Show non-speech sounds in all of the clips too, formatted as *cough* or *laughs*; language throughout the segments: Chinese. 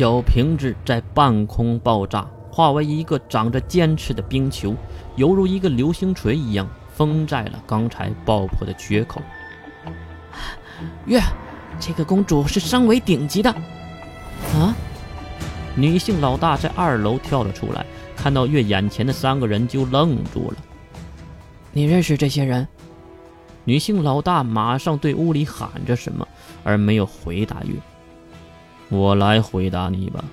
小瓶子在半空爆炸，化为一个长着尖刺的冰球，犹如一个流星锤一样封在了刚才爆破的缺口。月，这个公主是身为顶级的。啊！女性老大在二楼跳了出来，看到月眼前的三个人就愣住了。你认识这些人？女性老大马上对屋里喊着什么，而没有回答月。我来回答你吧。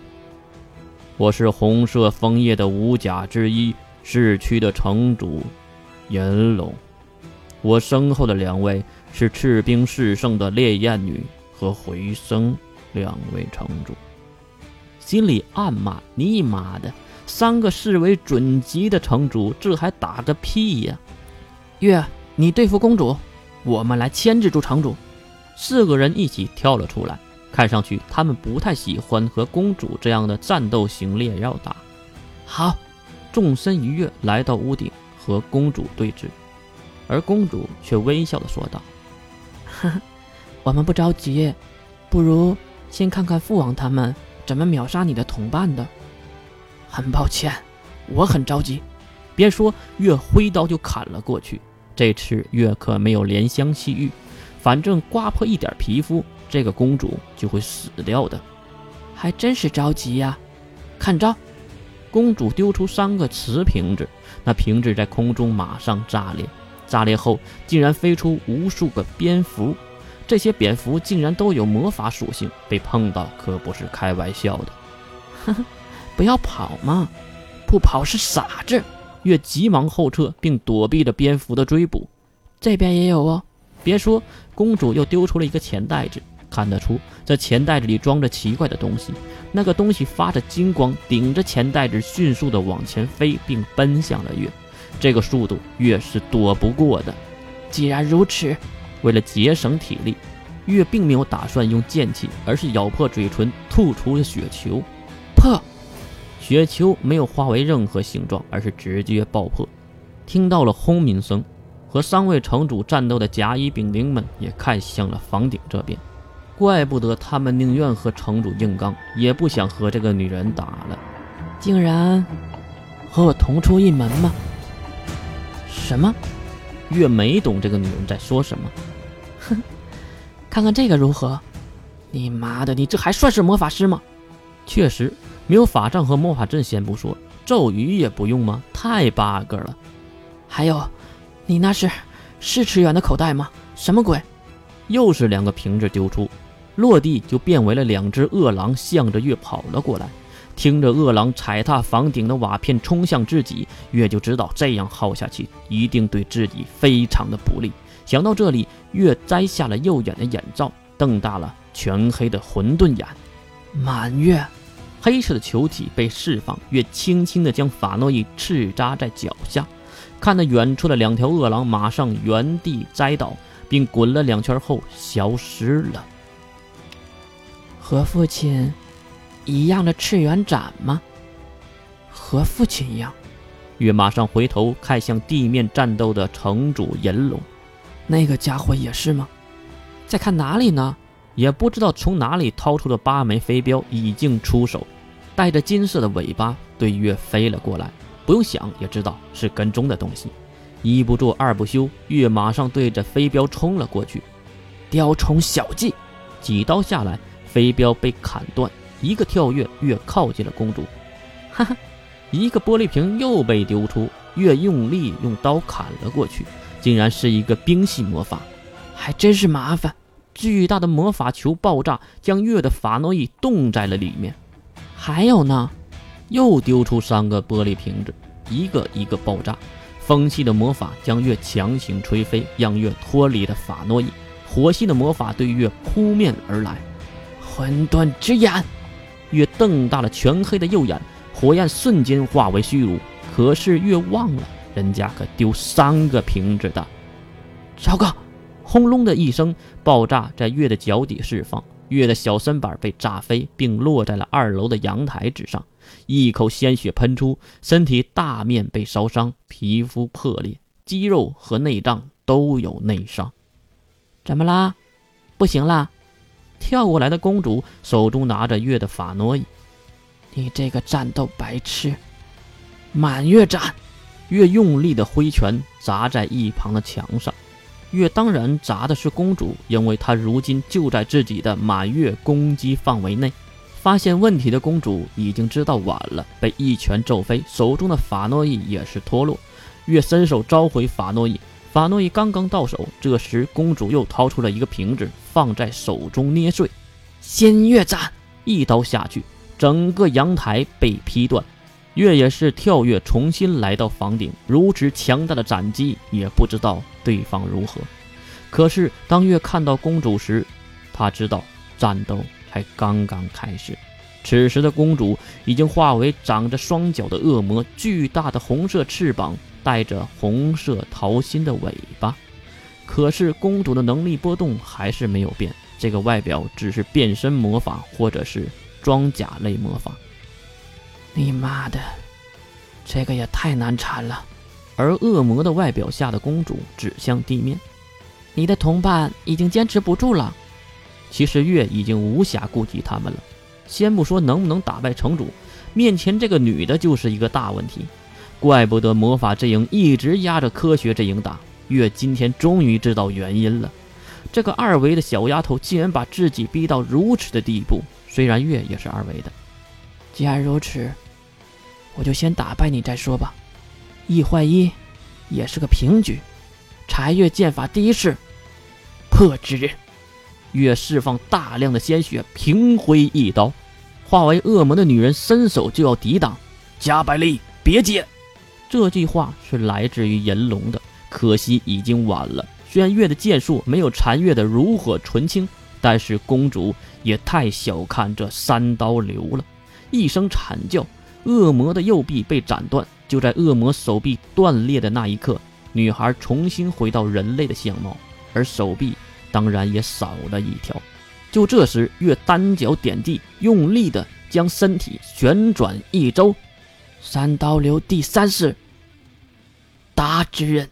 我是红色枫叶的五甲之一，市区的城主，炎龙。我身后的两位是赤冰世圣的烈焰女和回声两位城主。心里暗骂：你妈的，三个视为准级的城主，这还打个屁呀！月，你对付公主，我们来牵制住城主。四个人一起跳了出来，看上去他们不太喜欢和公主这样的战斗型猎妖打。好，纵身一跃来到屋顶和公主对峙，而公主却微笑的说道：“呵 *laughs* 呵，我们不着急，不如先看看父王他们怎么秒杀你的同伴的。很抱歉，我很着急。”别说，月挥刀就砍了过去。这次月可没有怜香惜玉，反正刮破一点皮肤，这个公主就会死掉的。还真是着急呀！看招！公主丢出三个瓷瓶子，那瓶子在空中马上炸裂，炸裂后竟然飞出无数个蝙蝠。这些蝙蝠竟然都有魔法属性，被碰到可不是开玩笑的。呵呵，不要跑嘛！不跑是傻子。月急忙后撤，并躲避着蝙蝠的追捕。这边也有哦。别说，公主又丢出了一个钱袋子，看得出这钱袋子里装着奇怪的东西。那个东西发着金光，顶着钱袋子迅速地往前飞，并奔向了月。这个速度，月是躲不过的。既然如此，为了节省体力，月并没有打算用剑气，而是咬破嘴唇，吐出了血球。破。雪球没有化为任何形状，而是直接爆破。听到了轰鸣声，和三位城主战斗的甲乙丙丁们也看向了房顶这边。怪不得他们宁愿和城主硬刚，也不想和这个女人打了。竟然和我同出一门吗？什么？月没懂这个女人在说什么。哼，看看这个如何？你妈的，你这还算是魔法师吗？确实。没有法杖和魔法阵，先不说，咒语也不用吗？太 bug 了。还有，你那是是驰远的口袋吗？什么鬼？又是两个瓶子丢出，落地就变为了两只饿狼，向着月跑了过来。听着饿狼踩踏房顶的瓦片冲向自己，月就知道这样耗下去一定对自己非常的不利。想到这里，月摘下了右眼的眼罩，瞪大了全黑的混沌眼。满月。黑色的球体被释放，月轻轻地将法诺伊刺扎在脚下，看到远处的两条恶狼马上原地栽倒，并滚了两圈后消失了。和父亲一样的赤元斩吗？和父亲一样。月马上回头看向地面战斗的城主银龙，那个家伙也是吗？在看哪里呢？也不知道从哪里掏出的八枚飞镖，已经出手，带着金色的尾巴对月飞了过来。不用想也知道是跟踪的东西。一不做二不休，月马上对着飞镖冲了过去。雕虫小技，几刀下来，飞镖被砍断。一个跳跃，月靠近了公主。哈哈，一个玻璃瓶又被丢出，月用力用刀砍了过去，竟然是一个冰系魔法，还真是麻烦。巨大的魔法球爆炸，将月的法诺伊冻在了里面。还有呢，又丢出三个玻璃瓶子，一个一个爆炸。风系的魔法将月强行吹飞，让月脱离了法诺伊。火系的魔法对月扑面而来。混沌之眼，月瞪大了全黑的右眼，火焰瞬间化为虚无。可是月忘了，人家可丢三个瓶子的。糟糕！轰隆的一声，爆炸在月的脚底释放，月的小身板被炸飞，并落在了二楼的阳台之上，一口鲜血喷出，身体大面被烧伤，皮肤破裂，肌肉和内脏都有内伤。怎么啦？不行啦！跳过来的公主手中拿着月的法诺伊，你这个战斗白痴！满月斩！月用力的挥拳砸在一旁的墙上。月当然砸的是公主，因为她如今就在自己的满月攻击范围内。发现问题的公主已经知道晚了，被一拳揍飞，手中的法诺伊也是脱落。月伸手召回法诺伊，法诺伊刚刚到手，这时公主又掏出了一个瓶子，放在手中捏碎。仙月斩，一刀下去，整个阳台被劈断。月也是跳跃，重新来到房顶。如此强大的斩击，也不知道对方如何。可是当月看到公主时，他知道战斗才刚刚开始。此时的公主已经化为长着双脚的恶魔，巨大的红色翅膀，带着红色桃心的尾巴。可是公主的能力波动还是没有变，这个外表只是变身魔法，或者是装甲类魔法。你妈的，这个也太难缠了！而恶魔的外表下的公主指向地面：“你的同伴已经坚持不住了。”其实月已经无暇顾及他们了。先不说能不能打败城主，面前这个女的就是一个大问题。怪不得魔法阵营一直压着科学阵营打。月今天终于知道原因了，这个二维的小丫头竟然把自己逼到如此的地步。虽然月也是二维的，既然如此。我就先打败你再说吧，一换一，也是个平局。柴月剑法第一式，破之。月释放大量的鲜血，平挥一刀，化为恶魔的女人伸手就要抵挡。加百利，别接！这句话是来自于银龙的，可惜已经晚了。虽然月的剑术没有残月的炉火纯青，但是公主也太小看这三刀流了。一声惨叫。恶魔的右臂被斩断，就在恶魔手臂断裂的那一刻，女孩重新回到人类的相貌，而手臂当然也少了一条。就这时，月单脚点地，用力的将身体旋转一周，三刀流第三式，达之刃。